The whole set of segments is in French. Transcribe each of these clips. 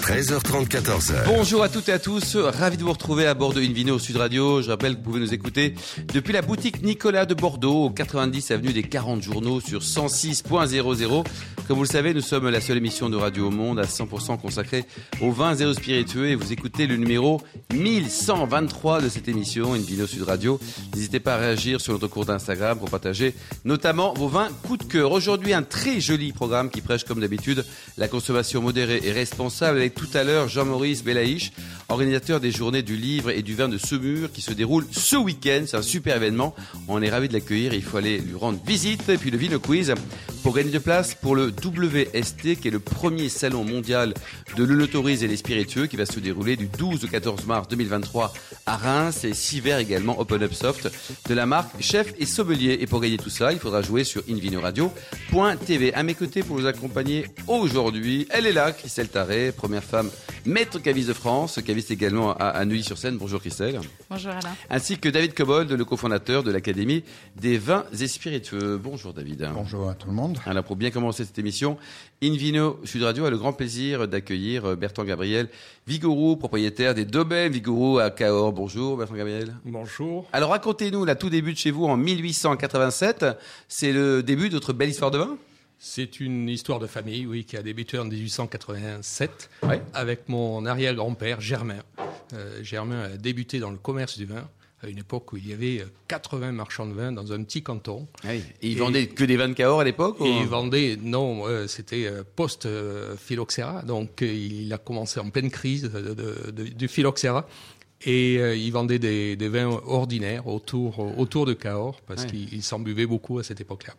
13h30, 14h. Bonjour à toutes et à tous, ravi de vous retrouver à bord de Invino Sud Radio. Je rappelle que vous pouvez nous écouter depuis la boutique Nicolas de Bordeaux, au 90 avenue des 40 journaux sur 106.00. Comme vous le savez, nous sommes la seule émission de radio au monde à 100% consacrée aux vins et aux spiritueux et vous écoutez le numéro 1123 de cette émission Invino Sud Radio. N'hésitez pas à réagir sur notre cours d'Instagram pour partager notamment vos vins coup de cœur. Aujourd'hui, un très joli programme qui prêche comme d'habitude la consommation modérée et responsable tout à l'heure Jean-Maurice Belaïch, organisateur des journées du livre et du vin de Semur qui se déroule ce week-end. C'est un super événement. On est ravi de l'accueillir. Il faut aller lui rendre visite. Et puis le Vino Quiz pour gagner de place pour le WST qui est le premier salon mondial de l'œnotourisme et les spiritueux qui va se dérouler du 12 au 14 mars 2023 à Reims et six verres également Open Up Soft de la marque Chef et Sommelier. Et pour gagner tout ça, il faudra jouer sur invinoradio.tv. À mes côtés pour vous accompagner aujourd'hui, elle est là, Christelle Taré, première femme maître caviste de France, également à, à Neuilly-sur-Seine. Bonjour Christelle. Bonjour Alain. Ainsi que David Cobold, le cofondateur de l'Académie des vins et spiritueux. Bonjour David. Bonjour à tout le monde. Alors pour bien commencer cette émission, Invino Sud Radio a le grand plaisir d'accueillir Bertrand Gabriel Vigouroux, propriétaire des Domaines Vigouroux à Cahors. Bonjour Bertrand Gabriel. Bonjour. Alors racontez-nous, la tout début de chez vous en 1887, c'est le début de votre belle histoire de vin? C'est une histoire de famille, oui, qui a débuté en 1887 Ouais. avec mon arrière-grand-père Germain. Euh, Germain a débuté dans le commerce du vin à une époque où il y avait euh, 80 marchands de vin dans un petit canton. Ah oui. Et ils Et- vendaient que des vins de Cahors à l'époque Et ou- il vendait, non, euh, c'était euh, post-phylloxéra, donc euh, il a commencé en pleine crise de- de- de- du phylloxéra. Et euh, il vendait des, des vins ordinaires autour, autour de Cahors, parce Ouais. qu'il il s'en buvait beaucoup à cette époque-là.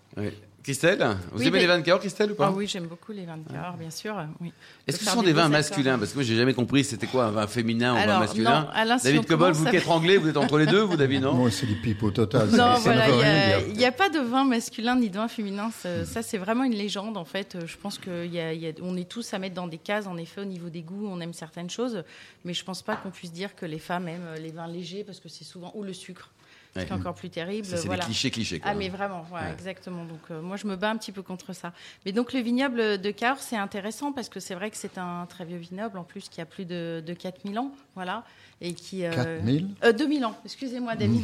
Christelle, vous Oui, aimez mais- les vins de Cahors, Christelle, ou pas Ah oui, j'aime beaucoup les vins de Cahors, bien sûr. Oui. Est-ce que ce sont des vins masculins. Parce que moi, j'ai jamais compris c'était quoi un vin féminin ou un vin masculin. non, Alain, si David Cobol, vous qui êtes anglais, vous êtes entre les deux, vous, David, non Moi, c'est du pipe au total. Non, voilà, ne il a- n'y a, pas de vin masculin ni de vin féminin. Ça, ça, c'est vraiment une légende, en fait. Je pense qu'on est tous à mettre dans des cases, en effet, au niveau des goûts, on aime certaines choses. Mais je pense pas qu'on puisse dire que les femmes aiment les vins légers, parce que c'est souvent, ou le sucre, ce qui est Ouais. encore plus terrible. C'est voilà. des clichés, clichés. quoi. Ah mais vraiment, Ouais. exactement. Donc euh, moi je me bats un petit peu contre ça. Mais donc le vignoble de Cahors c'est intéressant parce que c'est vrai que c'est un très vieux vignoble en plus qui a plus de, de 4000 ans, voilà, et qui euh, 4000 euh, 2000 ans. Excusez-moi David.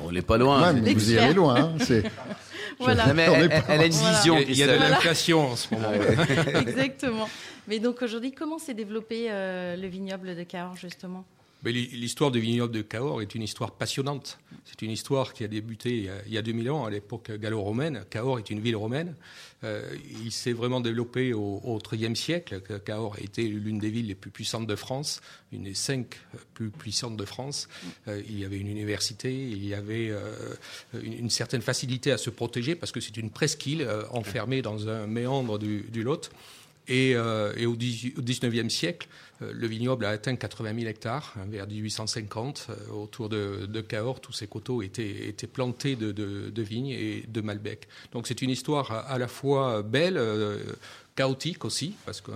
On n'est pas loin. Ouais, c'est- mais vous y allez loin. hein, c'est- voilà, Non, mais On est elle, a une vision, Il y a- il y a de l'inflation en ce moment. exactement. Mais donc aujourd'hui comment s'est développé euh, le vignoble de Cahors justement? L'histoire du vignoble de Cahors est une histoire passionnante. C'est une histoire qui a débuté il y a, il y a 2000 ans, à l'époque gallo-romaine. Cahors est une ville romaine. Euh, il s'est vraiment développé au, au IIIe siècle. Cahors été l'une des villes les plus puissantes de France, une des cinq euh, plus puissantes de France. Euh, il y avait une université, il y avait une, certaine facilité à se protéger parce que c'est une presqu'île enfermée dans un méandre du Lot. Et, euh, et au, 18 au 19e siècle, euh, le vignoble a atteint 80 000 hectares, hein, vers 1850. euh, autour de, Cahors, tous ces coteaux étaient, plantés de, vignes et de Malbec. Donc c'est une histoire à, la fois belle, chaotique aussi, parce qu'on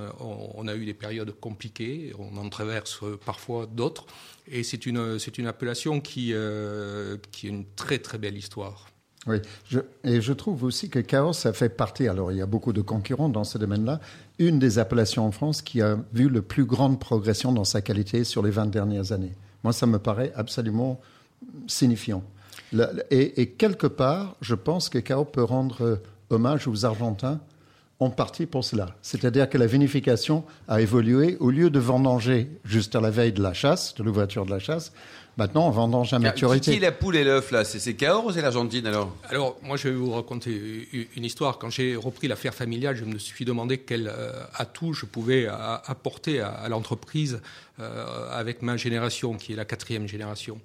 on a eu des périodes compliquées, on en traverse parfois d'autres. Et c'est une, une appellation qui, euh, qui est une très très belle histoire. Oui, et je trouve aussi que Cahors, ça fait partie, alors il y a beaucoup de concurrents dans ce domaine-là, une des appellations en France qui a vu le plus grande progression dans sa qualité sur les 20 dernières années. Moi, ça me paraît absolument signifiant. Et, et quelque part, je pense que Cahors peut rendre hommage aux Argentins en partie pour cela. C'est-à-dire que la vinification a évolué. Au lieu de vendanger juste à la veille de la chasse, de l'ouverture de la chasse, maintenant on vendange à Qui, qui maturité. est la poule et l'œuf là? C'est c'est Cahors ou c'est l'Argentine alors? Alors, moi, je vais vous raconter une histoire. Quand j'ai repris l'affaire familiale, je me suis demandé quel euh, atout je pouvais a- apporter à, à l'entreprise euh, avec ma génération, qui est la quatrième génération.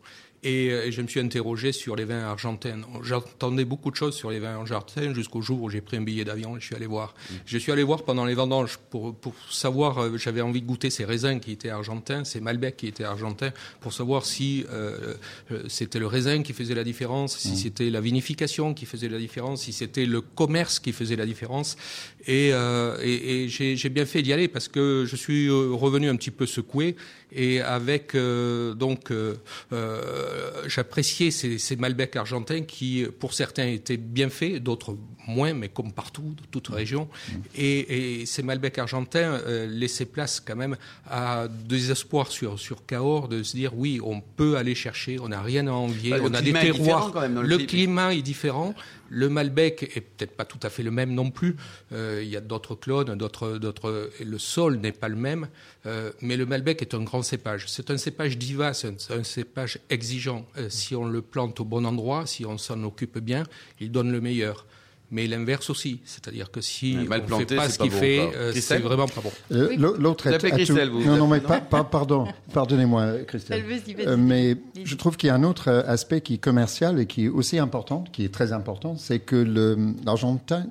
Et, euh, et je me suis interrogé sur les vins argentins. J'entendais beaucoup de choses sur les vins argentins jusqu'au jour où j'ai pris un billet d'avion et je suis allé voir. Je suis allé voir pendant les vendanges pour, pour savoir, euh, j'avais envie de goûter ces raisins qui étaient argentins, ces Malbec qui étaient argentins, pour savoir si euh, euh, c'était le raisin qui faisait la différence, si c'était la vinification qui faisait la différence, si c'était le commerce qui faisait la différence. Et, euh, et, et j'ai bien fait d'y aller parce que je suis revenu un petit peu secoué et avec euh, donc euh, euh, j'appréciais ces, ces Malbec argentins qui, pour certains, étaient bien faits, d'autres moins, mais comme partout, dans toute région. Et, et ces Malbec argentins euh, laissaient place quand même à des espoirs sur, sur Cahors, de se dire oui, on peut aller chercher, on n'a rien à envier, Bah, on a des terroirs. quand même dans le le climat est différent. Le Malbec est peut-être pas tout à fait le même non plus. Euh, il y a d'autres clones, d'autres, Le sol n'est pas le même, Euh, mais le Malbec est un grand cépage. C'est un cépage vivace, c'est un cépage exigeant. Euh, si on le plante au bon endroit, si on s'en occupe bien, il donne le meilleur. Mais l'inverse aussi, c'est-à-dire que si mal on planté, fait pas c'est ce qu'il bon, fait, euh, c'est Christelle vraiment pas bon. Euh, L'autre Vous est Christelle, vous. Non, non, mais pas, pas- pardon, pardonnez-moi, Christelle. Euh, mais je trouve qu'il y a un autre euh, aspect qui est commercial et qui est aussi important, qui est très important, c'est que l'Argentin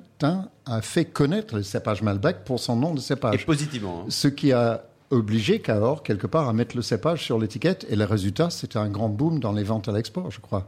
a fait connaître le cépage Malbec pour son nom de Et cépage. positivement. hein. Ce qui a obligé Cahors, quelque part, à mettre le cépage sur l'étiquette. Et le résultat, c'était un grand boom dans les ventes à l'export, je crois.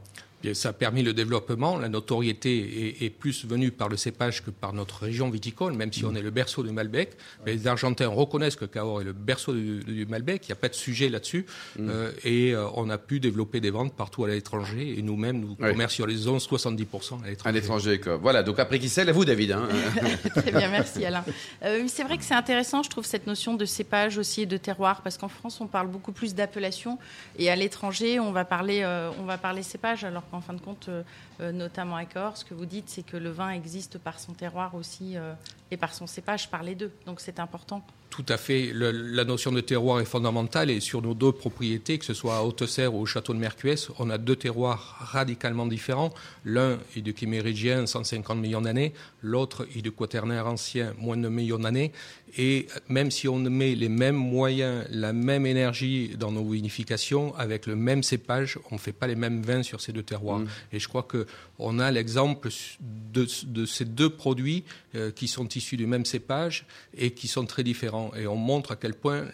Ça a permis le développement. La notoriété est, est plus venue par le cépage que par notre région viticole, même si on est le berceau du Malbec. Mais les Argentins reconnaissent que Cahors est le berceau du, du Malbec. Il n'y a pas de sujet là-dessus. Euh, et euh, on a pu développer des ventes partout à l'étranger. Et nous-mêmes, nous Ouais. commercialisons 70% à l'étranger. À l'étranger, quoi. Voilà, donc après Christelle, à vous, David. hein. Très bien, merci Alain. Euh, c'est vrai que c'est intéressant, je trouve, cette notion de cépage aussi et de terroir, parce qu'en France, on parle beaucoup plus d'appellation, et à l'étranger, on va parler, euh, on va parler cépage, alors qu'en fin de compte, euh, euh, notamment à Cahors, ce que vous dites, c'est que le vin existe par son terroir aussi euh, et par son cépage, par les deux. Donc c'est important. Tout à fait. Le- la notion de terroir est fondamentale et sur nos deux propriétés, que ce soit à Haute-Serre ou au château de Mercuès, on a deux terroirs radicalement différents. L'un est du Chiméridien, 150 millions d'années. L'autre est du Quaternaire ancien, moins de millions d'années. Et même si on met les mêmes moyens, la même énergie dans nos vinifications, avec le même cépage, on ne fait pas les mêmes vins sur ces deux terroirs. Et je crois que on a l'exemple de, de ces deux produits euh, qui sont issus du même cépage et qui sont très différents. Et on montre à quel point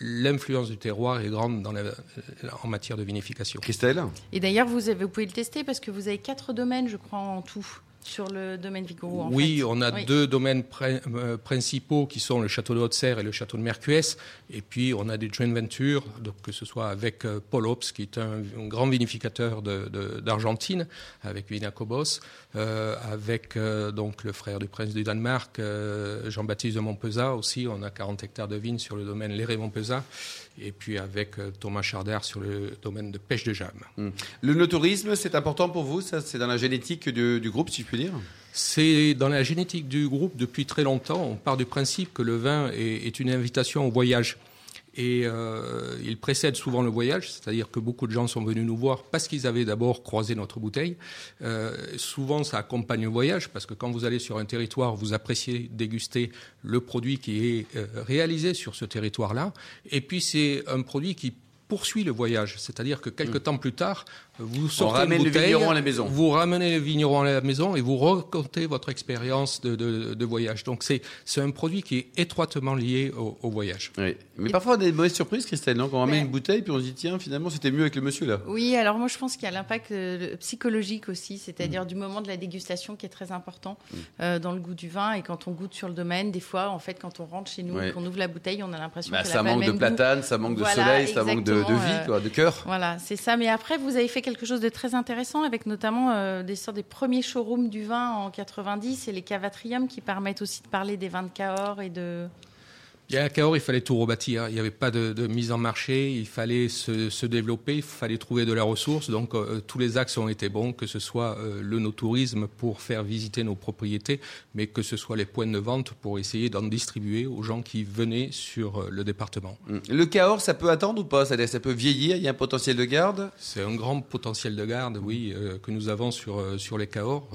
l'influence du terroir est grande dans la- en matière de vinification. Christelle? Et d'ailleurs, vous, avez- vous pouvez le tester parce que vous avez quatre domaines, je crois, en tout, sur le domaine Vigoro. en Oui, fait. on a Oui. deux domaines euh, principaux qui sont le château de Haute-Serre et le château de Mercuès. Et puis, on a des joint ventures, donc, que ce soit avec euh, Paul Ops, qui est un, un grand vinificateur de- de- d'Argentine, avec Vinacobos, euh, avec euh, donc le frère du prince du Danemark, euh, Jean-Baptiste de Montpezat aussi. On a 40 hectares de vignes sur le domaine Léré Montpezat. Et puis avec euh, Thomas Chardard sur le domaine de pêche de Jam. Le no-tourisme, c'est important pour vous Ça, c'est dans la génétique du, du groupe, si je puis dire? C'est dans la génétique du groupe depuis très longtemps. On part du principe que le vin est, est une invitation au voyage. Et euh, il précède souvent le voyage, c'est-à-dire que beaucoup de gens sont venus nous voir parce qu'ils avaient d'abord croisé notre bouteille. Euh, souvent, ça accompagne le voyage parce que quand vous allez sur un territoire, vous appréciez déguster le produit qui est euh, réalisé sur ce territoire-là. Et puis, c'est un produit qui poursuit le voyage, c'est-à-dire que quelques temps plus tard, vous sortez ramène une le bouteille, vigneron à la maison. vous ramenez le vigneron à la maison et vous racontez votre expérience de, de- de voyage. Donc c'est c'est un produit qui est étroitement lié au, au voyage. Oui. Mais parfois, on a des mauvaises surprises, Christelle, Quand on ramène une bouteille, puis on se dit, tiens, finalement, c'était mieux avec le monsieur, là. Oui, alors moi je pense qu'il y a l'impact euh, psychologique aussi, c'est-à-dire Mm. du moment de la dégustation qui est très important euh, dans le goût du vin. Et quand on goûte sur le domaine, des fois, en fait, quand on rentre chez nous Ouais. et qu'on ouvre la bouteille, on a l'impression Bah, qu'elle ça manque de goût. platane, ça manque de Voilà, soleil, ça manque de, vie, euh, quoi, de cœur. Voilà, c'est ça. Mais après, vous avez fait quelque chose de très intéressant avec notamment euh, des sortes des premiers showrooms du vin en 90 et les cavatriums qui permettent aussi de parler des vins de Cahors et de. Bien, à Cahors, il fallait tout rebâtir. Il n'y avait pas de, de mise en marché. Il fallait se, se développer. Il fallait trouver de la ressource. Donc, euh, tous les axes ont été bons, que ce soit euh, le no-tourisme pour faire visiter nos propriétés, mais que ce soit les points de vente pour essayer d'en distribuer aux gens qui venaient sur euh, le département. Mm. Le Cahors, ça peut attendre ou pas? Ça peut vieillir, il y a un potentiel de garde? C'est un grand potentiel de garde, oui, que nous avons sur, sur les Cahors.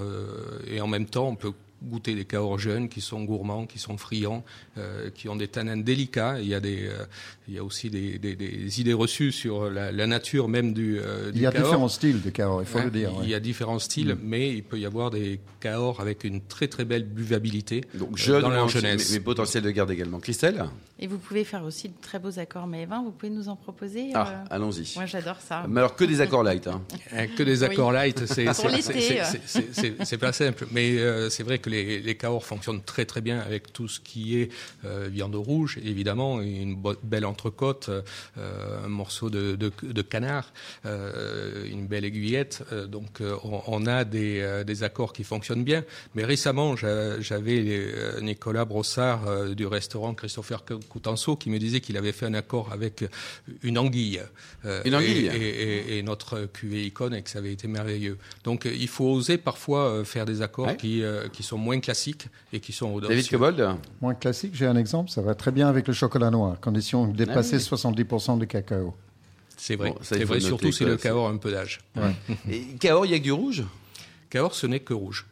et en même temps, on peut goûter des Cahors jeunes qui sont gourmands, qui sont friands, euh, qui ont des tanins délicats. Il y a, des, euh, il y a aussi des, des- des idées reçues sur la, la nature même du, euh, du Il y a Cahors. différents styles de Cahors, il faut Hein, le dire. Il y a différents styles, mais il peut y avoir des Cahors avec une très très belle buvabilité Donc euh, jeune, dans leur mais, jeunesse. mais potentiel de garde également. Christelle Et vous pouvez faire aussi de très beaux accords mais vins. Vous pouvez nous en proposer Ah, allons-y. Moi, j'adore ça. Mais alors que des accords light. Hein. Que des accords light, c'est pas simple. Mais euh, c'est vrai que les, les Cahors fonctionnent très très bien avec tout ce qui est euh, viande rouge, évidemment, une belle entrecôte, euh, un morceau de, de, de canard, euh, une belle aiguillette. Donc on, on, a des, des, accords qui fonctionnent bien. Mais récemment, j'avais Nicolas Brossard du restaurant Christopher Coutenceau qui me disait qu'il avait fait un accord avec une anguille. une anguille et, et, et, notre cuvée icône et que ça avait été merveilleux. Donc il faut oser parfois faire des accords ouais. qui, qui sont moins classiques et qui sont. David Cobold Moins classique, j'ai un exemple, ça va très bien avec le chocolat noir, condition de dépasser ah oui. 70% de cacao. C'est vrai, bon, c'est vrai surtout si le Cahors a un peu d'âge. Ouais. et Cahors, il y a que du rouge? Cahors, ce n'est que rouge.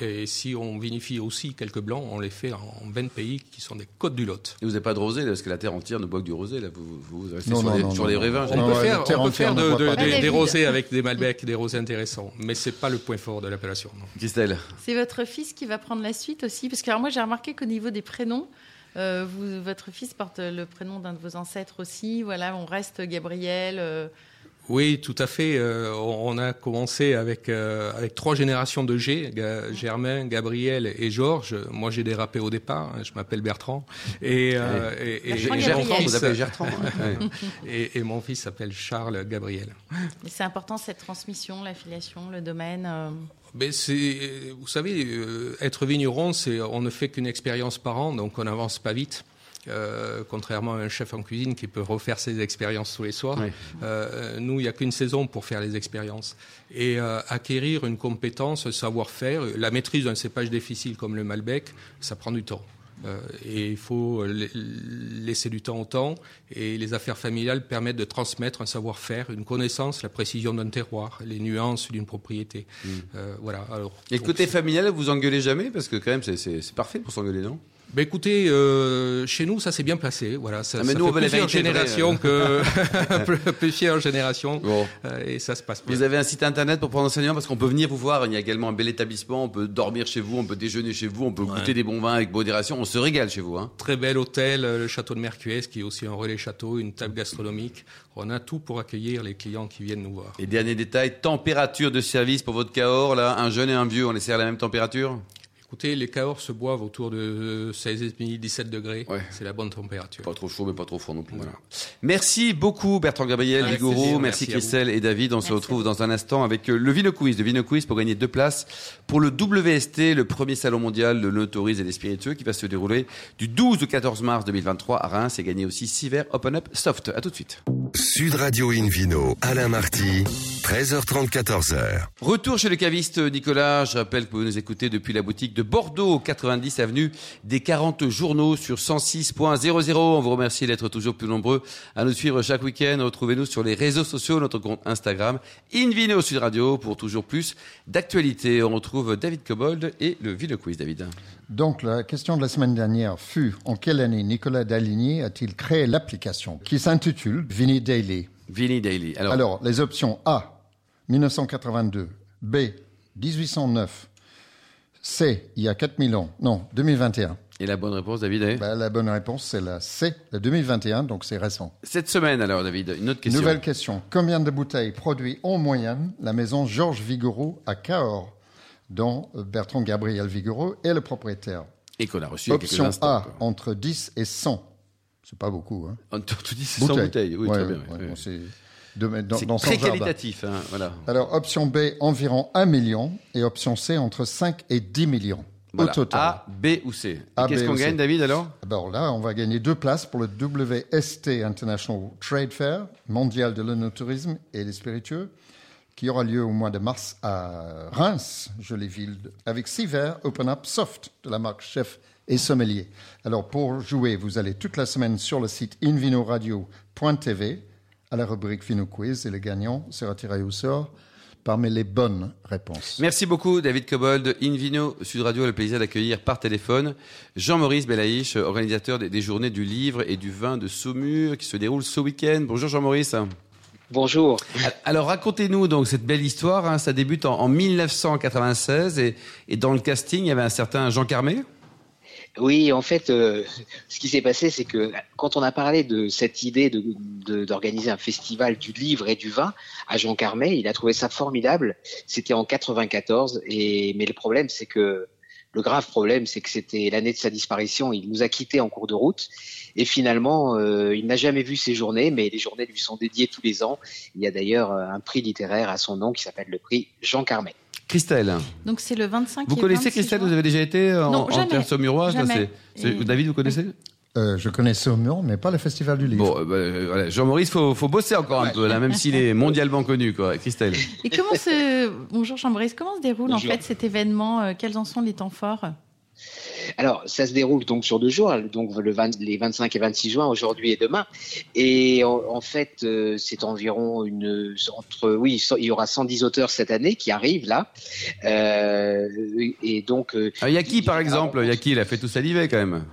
Et si on vinifie aussi quelques blancs, on les fait en 20 pays qui sont des côtes du Lot. Et vous n'avez pas de rosé, parce que la terre entière ne boit que du rosé. Là. Vous, vous restez non, sur, non, les, non, sur les raisins. On peut faire, on peut faire de, de, des, des rosés avec des Malbec, des rosés intéressants. Mais ce n'est pas le point fort de l'appellation. Christelle C'est votre fils qui va prendre la suite aussi. Parce que alors moi, j'ai remarqué qu'au niveau des prénoms, euh, vous, votre fils porte le prénom d'un de vos ancêtres aussi. Voilà, on reste Gabriel. Euh... Oui, tout à fait. Euh, on a commencé avec euh, avec trois générations de G Germain, Gabriel et Georges. Moi, j'ai dérapé au départ. Je m'appelle Bertrand et, euh, et, et, et Gertrand, vous appelez Gertrand. et, et, mon fils s'appelle Charles Gabriel. C'est important cette transmission, l'affiliation, le domaine. Ben c'est, vous savez, être vigneron, c'est on ne fait qu'une expérience par an, donc on n'avance pas vite. Euh, contrairement à un chef en cuisine qui peut refaire ses expériences tous les soirs. Oui. Euh, nous, il n'y a qu'une saison pour faire les expériences. Et euh, acquérir une compétence, un savoir-faire, la maîtrise d'un cépage difficile comme le Malbec, ça prend du temps. Et il faut laisser du temps au temps. Et les affaires familiales permettent de transmettre un savoir-faire, une connaissance, la précision d'un terroir, les nuances d'une propriété. Mmh. Euh, voilà. Alors, et côté familial, vous engueulez jamais? Parce que quand même, c'est parfait pour s'engueuler, non? Ben écoutez, euh, chez nous, ça s'est bien placé. Voilà, ça, ah mais ça nous, fait plusieurs générations que plusieurs générations, bon. euh, et ça se passe bien. Vous avez un site internet pour prendre enseignement parce qu'on peut venir vous voir. Il y a également un bel établissement. On peut dormir chez vous, on peut déjeuner chez vous, on peut ouais. goûter des bons vins avec modération. On se régale chez vous. Hein. Très bel hôtel, le château de Mercues, qui est aussi un relais château, une table gastronomique. On a tout pour accueillir les clients qui viennent nous voir. Et dernier détail, température de service pour votre Cahors. Là, un jeune et un vieux, on essaie à la même température? Écoutez, les Cahors se boivent autour de 16,5-17 degrés. Ouais. C'est la bonne température. Pas trop chaud, mais pas trop froid non plus. Voilà. Merci beaucoup Bertrand Gabriel, Vigoro, merci, merci Christelle et David. On merci se retrouve dans un instant avec le Vino Quiz. Le Vino Quiz pour gagner deux places pour le WST, le premier salon mondial de l'autorise et des spiritueux qui va se dérouler du 12 au 14 mars 2023 à Reims et gagner aussi 6 verres Open Up Soft. À tout de suite. Sud Radio Invino, Alain Marty, 13h30, 14h. Retour chez le caviste Nicolas. Je rappelle que vous nous écoutez depuis la boutique de Bordeaux, 90 avenue des 40 journaux sur 106.00. On vous remercie d'être toujours plus nombreux à nous suivre chaque week-end. Retrouvez-nous sur les réseaux sociaux, notre compte Instagram, Invino Sud Radio, pour toujours plus d'actualité. On retrouve David Cobold et le Ville Quiz, David. Donc, la question de la semaine dernière fut en quelle année Nicolas Daligny a-t-il créé l'application qui s'intitule Vini Daily? Vini Daily. Alors, Alors, les options A, 1982, B, 1809, C, il y a 4000 ans. Non, 2021. Et la bonne réponse, David est? Ben, La bonne réponse, c'est la C, la 2021, donc c'est récent. Cette semaine, alors, David, une autre question. Nouvelle question. Combien de bouteilles produit en moyenne la maison Georges Vigoureau à Cahors, dont Bertrand Gabriel Vigoureau est le propriétaire Et qu'on a reçu Option A, entre 10 et 100. C'est pas beaucoup. Hein. Entre 10 et 100 bouteilles, oui, ouais, très bien. Ouais, oui. bon, c'est de, dans, C'est dans son très qualitatif, hein, voilà. Alors, option B, environ 1 million. Et option C, entre 5 et 10 millions. Voilà. Au total. A, B ou C. A, Qu'est-ce B qu'on C. gagne, David, alors? Alors là, on va gagner deux places pour le WST International Trade Fair, mondial de l'onotourisme et des spiritueux, qui aura lieu au mois de mars à Reims, jolie ville, avec six verres Open Up Soft de la marque Chef et Sommelier. Alors pour jouer, vous allez toute la semaine sur le site invinoradio.tv à la rubrique Vino Quiz et le gagnant sera tiré au sort parmi les bonnes réponses. Merci beaucoup, David Cobold. Invino Sud Radio a le plaisir d'accueillir par téléphone Jean-Maurice Belaïch, organisateur des, des journées du livre et du vin de Saumur qui se déroulent ce week-end. Bonjour Jean-Maurice. Bonjour. Alors racontez-nous donc cette belle histoire. Hein. Ça débute en, en 1996 et, et, dans le casting, il y avait un certain Jean Carmé? Oui, en fait, euh, ce qui s'est passé, c'est que quand on a parlé de cette idée d'organiser de, de, un festival du livre et du vin à Jean Carmet, il a trouvé ça formidable. C'était en 94, et mais le problème, c'est que Le grave problème, c'est que c'était l'année de sa disparition. Il nous a quittés en cours de route. Et finalement, euh, il n'a jamais vu ces journées, mais les journées lui sont dédiées tous les ans. Il y a d'ailleurs euh, un prix littéraire à son nom qui s'appelle le prix Jean Carmet. Christelle. Donc c'est le 25 Vous et connaissez 26 Christelle? juin. Vous avez déjà été euh, en, Non, en terre saumuroise David, vous connaissez? Euh, je connais Saumur, mais pas le Festival du Livre. Bon, euh, bah, euh, voilà. Jean-Maurice, faut, faut bosser encore un peu là, même s'il est mondialement connu, quoi. Christelle. Et comment se bonjour Jean-Brice, comment se déroule Bonjour. en fait cet événement euh, Quels en sont les temps forts? Alors, ça se déroule donc sur deux jours, donc le 20 les 25 et 26 juin, aujourd'hui et demain. Et en, en fait, euh, c'est environ une entre oui, so- il y aura 110 auteurs cette année qui arrivent là. Euh, et donc, euh, Ah, Il y a qui, par exemple Il y a qui Il a fait tout saliver quand même.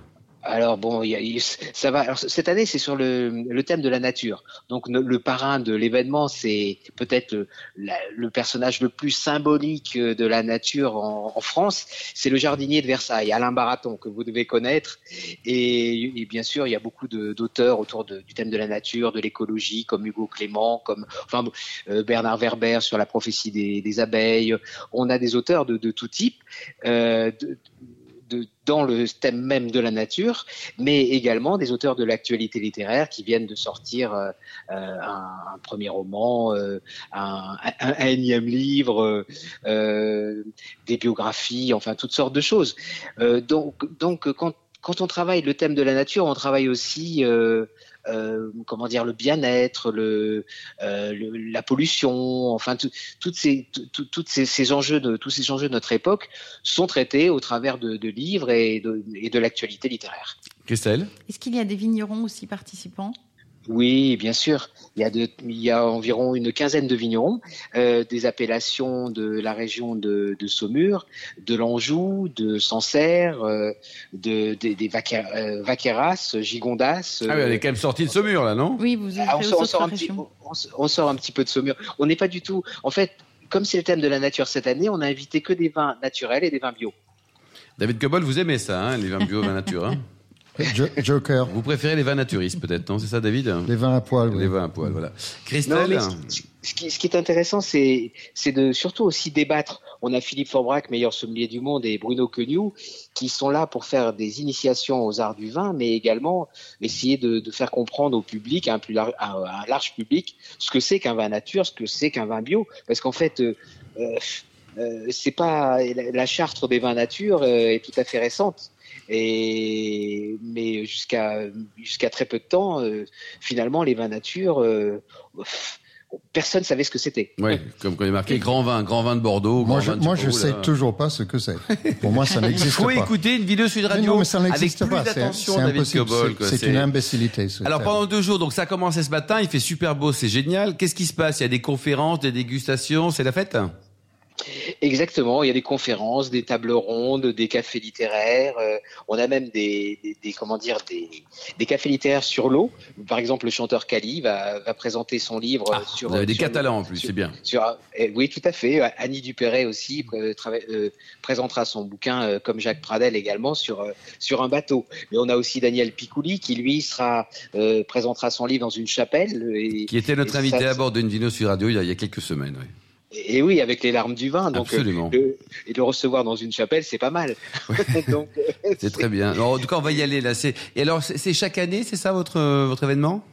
Alors bon, y a- il- ça va. Alors, cette année, c'est sur le, le thème de la nature. Donc le, parrain de l'événement, c'est peut-être le, le personnage le plus symbolique euh, de la nature en, en France. C'est le jardinier de Versailles, Alain Baraton, que vous devez connaître. Et, et bien sûr, il y a beaucoup d'auteurs autour de- du thème de la nature, de l'écologie, comme Hugo Clément, comme enfin euh, Bernard Werber sur la prophétie des, des abeilles. On a des auteurs de, de tout type. Euh, de- dans le thème même de la nature, mais également des auteurs de l'actualité littéraire qui viennent de sortir euh, euh, un, premier roman, euh, un, un- énième livre, des biographies, enfin toutes sortes de choses. Donc, donc quand, quand on travaille le thème de la nature, on travaille aussi euh, euh, comment dire le bien-être, le, euh, le- la pollution, enfin tout- toutes ces tout- tout- toutes ces, ces enjeux de tous ces enjeux de notre époque sont traités au travers de, de livres et de, et de l'actualité littéraire. Christelle? Est-ce qu'il y a des vignerons aussi participants? Oui, bien sûr. Il y a, de, il y a environ une quinzaine de vignerons, euh, des appellations de la région de, de Saumur, de l'Anjou, de Sancerre, euh, de, des euh, Vaqueras, Gigondas. Ah oui, elle est quand même sortie de Saumur là, non? Oui, vous ah, on, sort, on sort un petit, on sort un petit peu de Saumur. On n'est pas du tout. En fait, comme c'est le thème de la nature cette année, on a invité que des vins naturels et des vins bio. David Cobol, vous aimez ça, hein, les vins bio, vins nature. Hein? Jo- Joker, vous préférez les vins naturistes, peut-être, non? C'est ça, David? Les vins à poil. oui. Les vins à poil, voilà. Non, Christelle mais ce, ce qui, ce qui est intéressant, c'est de surtout aussi débattre. On a Philippe Forbrac, meilleur sommelier du monde, et Bruno Queugnoux, qui sont là pour faire des initiations aux arts du vin, mais également essayer de, de faire comprendre au public, à un, plus lar- à un large public, ce que c'est qu'un vin nature, ce que c'est qu'un vin bio. Parce qu'en fait, euh, euh, euh, c'est pas la, la charte des vins nature euh, est tout à fait récente. Et mais jusqu'à jusqu'à très peu de temps, euh, finalement, les vins nature, euh, personne savait ce que c'était. Oui, comme il est marqué grand vin, grand vin de Bordeaux. Moi, grand je, vin de moi, sais je sais là. toujours pas ce que c'est. Pour moi, ça Il n'existe faut pas. écouter une vidéo Sud Mais Radio non, mais ça avec n'existe plus pas. C'est d'attention, c'est une imbécilité. ce Alors terme. pendant deux jours, donc ça a commencé ce matin, il fait super beau, c'est génial. Qu'est-ce qui se passe? Il y a des conférences, des dégustations, c'est la fête? Exactement, il y a des conférences, des tables rondes, des cafés littéraires. euh, on a même des, des, des- comment dire des, des cafés littéraires sur l'eau. Par exemple, le chanteur Kali va, va présenter son livre Ah, sur. Vous avez des sur- Catalans en plus, c'est bien. Sur, eh, oui, tout à fait. Annie Dupéret aussi euh, euh, présentera son bouquin, euh, comme Jacques Pradel également, sur, euh, sur un bateau. Mais on a aussi Daniel Picouli qui, lui, sera, euh, présentera son livre dans une chapelle. Et, Qui était notre invité ça- à bord d'une Vino sur Radio il y a, il y a quelques semaines. oui. Et oui, avec les larmes du vin. Donc, Absolument. euh, le- et le recevoir dans une chapelle, c'est pas mal. euh, C'est très bien. Alors, en tout cas, on va y aller là. Et alors, c'est chaque année, c'est ça votre, euh, votre événement?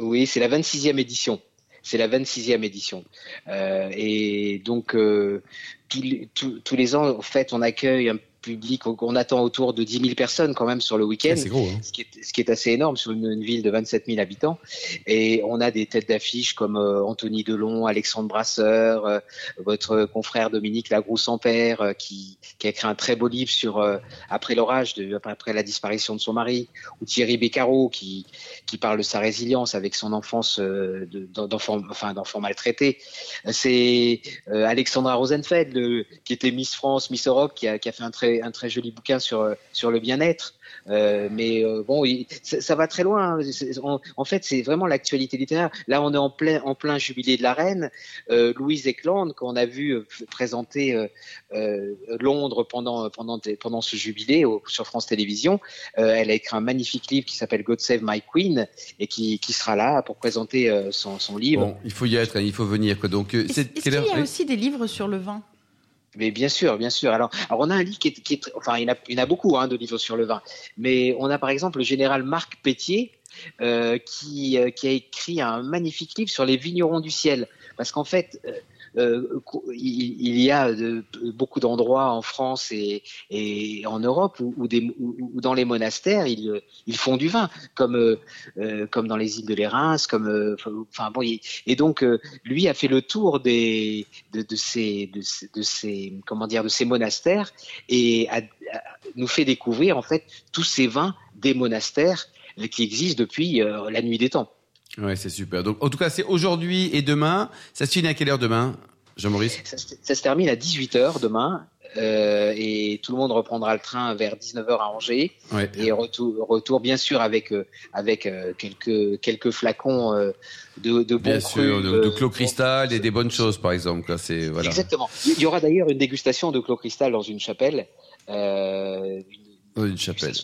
Oui, c'est la 26e édition. C'est la 26e édition. Euh, et donc, euh, tous, les, tous, tous les ans, en fait, on accueille un public, on attend autour de 10 000 personnes quand même sur le week-end. Hein ce qui, est, ce qui est assez énorme sur une, une ville de 27 000 habitants. Et on a des têtes d'affiche comme euh, Anthony Delon, Alexandre Brasseur, euh, votre confrère Dominique Lagroux-Sampère, euh, qui, qui a écrit un très beau livre sur après l'orage, de, après, après la disparition de son mari, ou Thierry Beccaro, qui, qui parle de sa résilience avec son enfance de- d'enfant enfin, d'enfant maltraité. C'est Alexandra Rosenfeld, le- qui était Miss France, Miss Europe, qui a, qui a fait un très, un très joli bouquin sur, sur le bien-être. Euh, mais euh, bon, il- ça, ça va très loin. C'est- En, en fait, c'est vraiment l'actualité littéraire. Là, on est en plein, en plein jubilé de la reine. Euh, Louise Eckland, qu'on a vu présenter euh, euh, Londres pendant pendant pendant ce jubilé au- sur France Télévisions, euh, elle a écrit un magnifique livre qui s'appelle God Save My Queen et qui, qui sera là pour présenter euh, son, son livre. Bon, il faut y être, hein, il faut venir. Quoi. Donc, Est-ce qu'il y a? aussi des livres sur le vin? Mais bien sûr, bien sûr. Alors, on a un livre qui est, qui est enfin, il y en a, beaucoup hein, de livres sur le vin, mais on a par exemple le général Marc Pétier euh, qui, euh, qui a écrit un magnifique livre sur les vignerons du ciel, parce qu'en fait. Euh, euh il, y a beaucoup d'endroits en France et, en Europe où, dans les monastères ils, font du vin, comme euh, comme dans les îles de l'Érins, comme enfin bon, et donc lui a fait le tour de, ces de, ces comment dire de ces monastères et a, nous fait découvrir en fait tous ces vins des monastères qui existe depuis euh, la nuit des temps. Ouais, c'est super. Donc, en tout cas, c'est aujourd'hui et demain. Ça se finit à quelle heure demain, Jean-Maurice? Ça, ça, se termine à 18h demain. Euh, et tout le monde reprendra le train vers 19h à Angers. Ouais. Et retour, retour, bien sûr, avec, euh, avec euh, quelques, quelques flacons euh, de, de Bien sûr, de, de, Clos Cristal et des bonnes choses, par exemple. Là, voilà. Exactement. Il y aura d'ailleurs une dégustation de Clos Cristal dans une chapelle. une, une chapelle.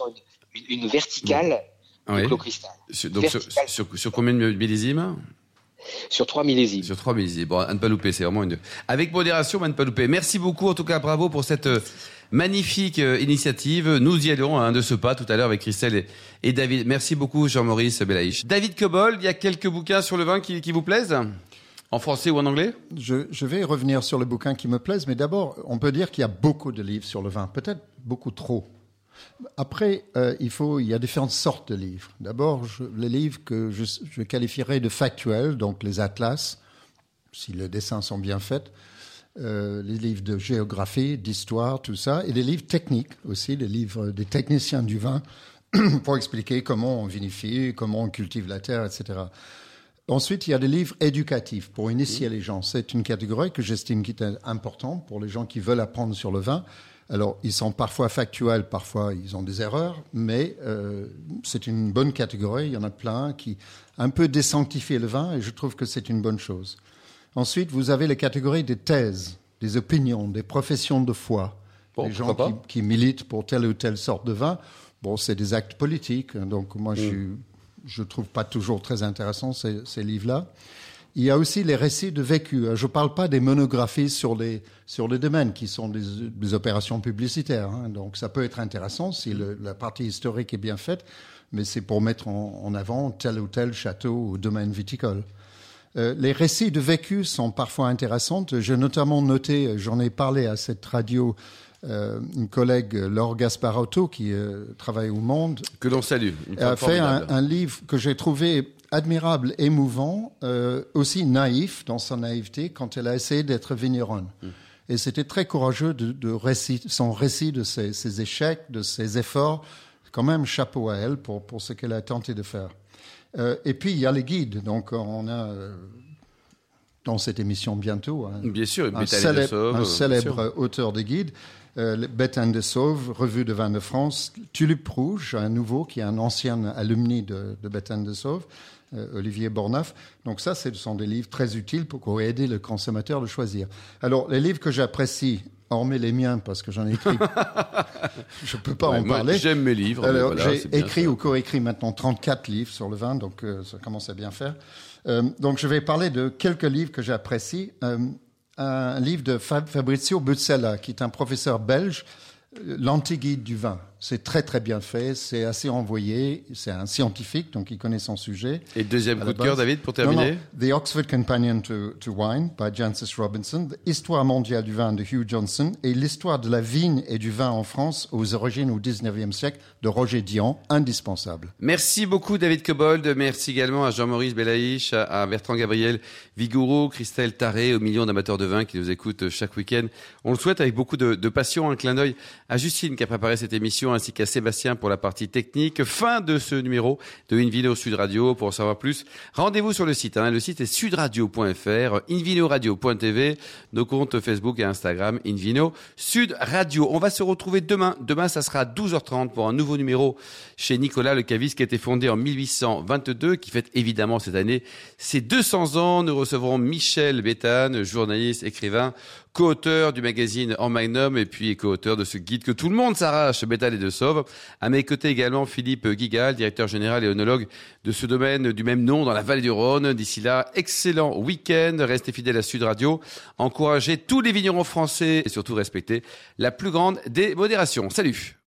Une, une verticale oui. cristal. Sur, donc sur, sur, sur, combien de millésimes sur trois millésimes. Sur trois millésimes. Bon, à ne pas louper, c'est vraiment une. Avec modération, à ne pas louper. Merci beaucoup, en tout cas, bravo pour cette euh, magnifique euh, initiative. Nous y allons hein, de ce pas tout à l'heure avec Christelle et, et David. Merci beaucoup, Jean-Maurice Belaïch. David Cobold, il y a quelques bouquins sur le vin qui, qui vous plaisent en français ou en anglais je, je, vais revenir sur le bouquin qui me plaisent, mais d'abord, on peut dire qu'il y a beaucoup de livres sur le vin, peut-être beaucoup trop. Après, euh, il, faut, il y a différentes sortes de livres. D'abord, les livres que je, je, qualifierais de factuels, donc les atlas, si les dessins sont bien faits, euh, les livres de géographie, d'histoire, tout ça, et les livres techniques aussi, les livres des techniciens du vin, pour expliquer comment on vinifie, comment on cultive la terre, etc. Ensuite, il y a des livres éducatifs pour initier les gens. C'est une catégorie que j'estime qui est importante pour les gens qui veulent apprendre sur le vin. Alors, ils sont parfois factuels, parfois ils ont des erreurs, mais euh, c'est une bonne catégorie. Il y en a plein qui un peu désanctifient le vin et je trouve que c'est une bonne chose. Ensuite, vous avez les catégories des thèses, des opinions, des professions de foi. Bon, les gens qui, qui, militent pour telle ou telle sorte de vin. Bon, c'est des actes politiques, donc moi, mmh. je ne trouve pas toujours très intéressant ces, ces livres-là. Il y a aussi les récits de vécu. Je ne parle pas des monographies sur les, sur les domaines qui sont des, des opérations publicitaires. Hein. Donc ça peut être intéressant si le, la partie historique est bien faite, mais c'est pour mettre en, en, avant tel ou tel château ou domaine viticole. Euh, les récits de vécu sont parfois intéressants. J'ai notamment noté, j'en ai parlé à cette radio, euh, une collègue, Laure Gasparotto, qui euh, travaille au Monde. Que l'on salue. A fait un, un, livre que j'ai trouvé admirable, émouvant, euh, aussi naïf dans sa naïveté quand elle a essayé d'être vigneronne. Mmh. Et c'était très courageux de, de récit, son récit de ses, ses, échecs, de ses efforts. Quand même, chapeau à elle pour, pour ce qu'elle a tenté de faire. Euh, et puis, il y a les guides. Donc, on a euh, dans cette émission bientôt hein, Bien sûr, un, célèbre, Sauve, un célèbre auteur de guides. Euh, de Sauve, Revue de vin de France, Tulipe Rouge, un nouveau qui est un ancien alumni de, de de Sauve, Olivier Borneuf. Donc ça, ce sont des livres très utiles pour aider le consommateur de choisir. Alors, les livres que j'apprécie, hormis les miens, parce que j'en ai écrit, je ne peux pas ouais, en moi, parler. J'aime mes livres. Alors, voilà, j'ai écrit ou coécrit maintenant 34 livres sur le vin, donc euh, ça commence à bien faire. Euh, donc, je vais parler de quelques livres que j'apprécie. Euh, un livre de Fabrizio Buzzella, qui est un professeur belge, l'anti-guide du vin. C'est très très bien fait, c'est assez envoyé, c'est un scientifique, donc il connaît son sujet. Et deuxième coup de cœur, David, pour terminer non, non, The Oxford Companion to, to Wine, by Jancis Robinson, Histoire mondiale du vin de Hugh Johnson, et l'histoire de la vigne et du vin en France aux origines au 19e siècle de Roger Dian, indispensable. Merci beaucoup David Cobold, merci également à Jean-Maurice Belaïch, à Bertrand Gabriel Vigourou, Christelle Taré, aux millions d'amateurs de vin qui nous écoutent chaque week-end. On le souhaite avec beaucoup de, de passion, un clin d'œil à Justine qui a préparé cette émission ainsi qu'à Sébastien pour la partie technique. Fin de ce numéro de Invino Sud Radio. Pour en savoir plus, rendez-vous sur le site. Hein. Le site est sudradio.fr, invinoradio.tv, nos comptes Facebook et Instagram, Invino Sud Radio. On va se retrouver demain. Demain, ça sera à 12h30 pour un nouveau numéro chez Nicolas Le Cavis qui a été fondé en 1822, qui fête évidemment cette année ses 200 ans. Nous recevrons Michel Béthane, journaliste, écrivain, co-auteur du magazine En Magnum et puis co-auteur de ce guide que tout le monde s'arrache, Bétal et de Sauve. À mes côtés également Philippe Guigal, directeur général et onologue de ce domaine du même nom dans la vallée du Rhône. D'ici là, excellent week-end. Restez fidèles à Sud Radio. Encouragez tous les vignerons français et surtout respectez la plus grande des modérations. Salut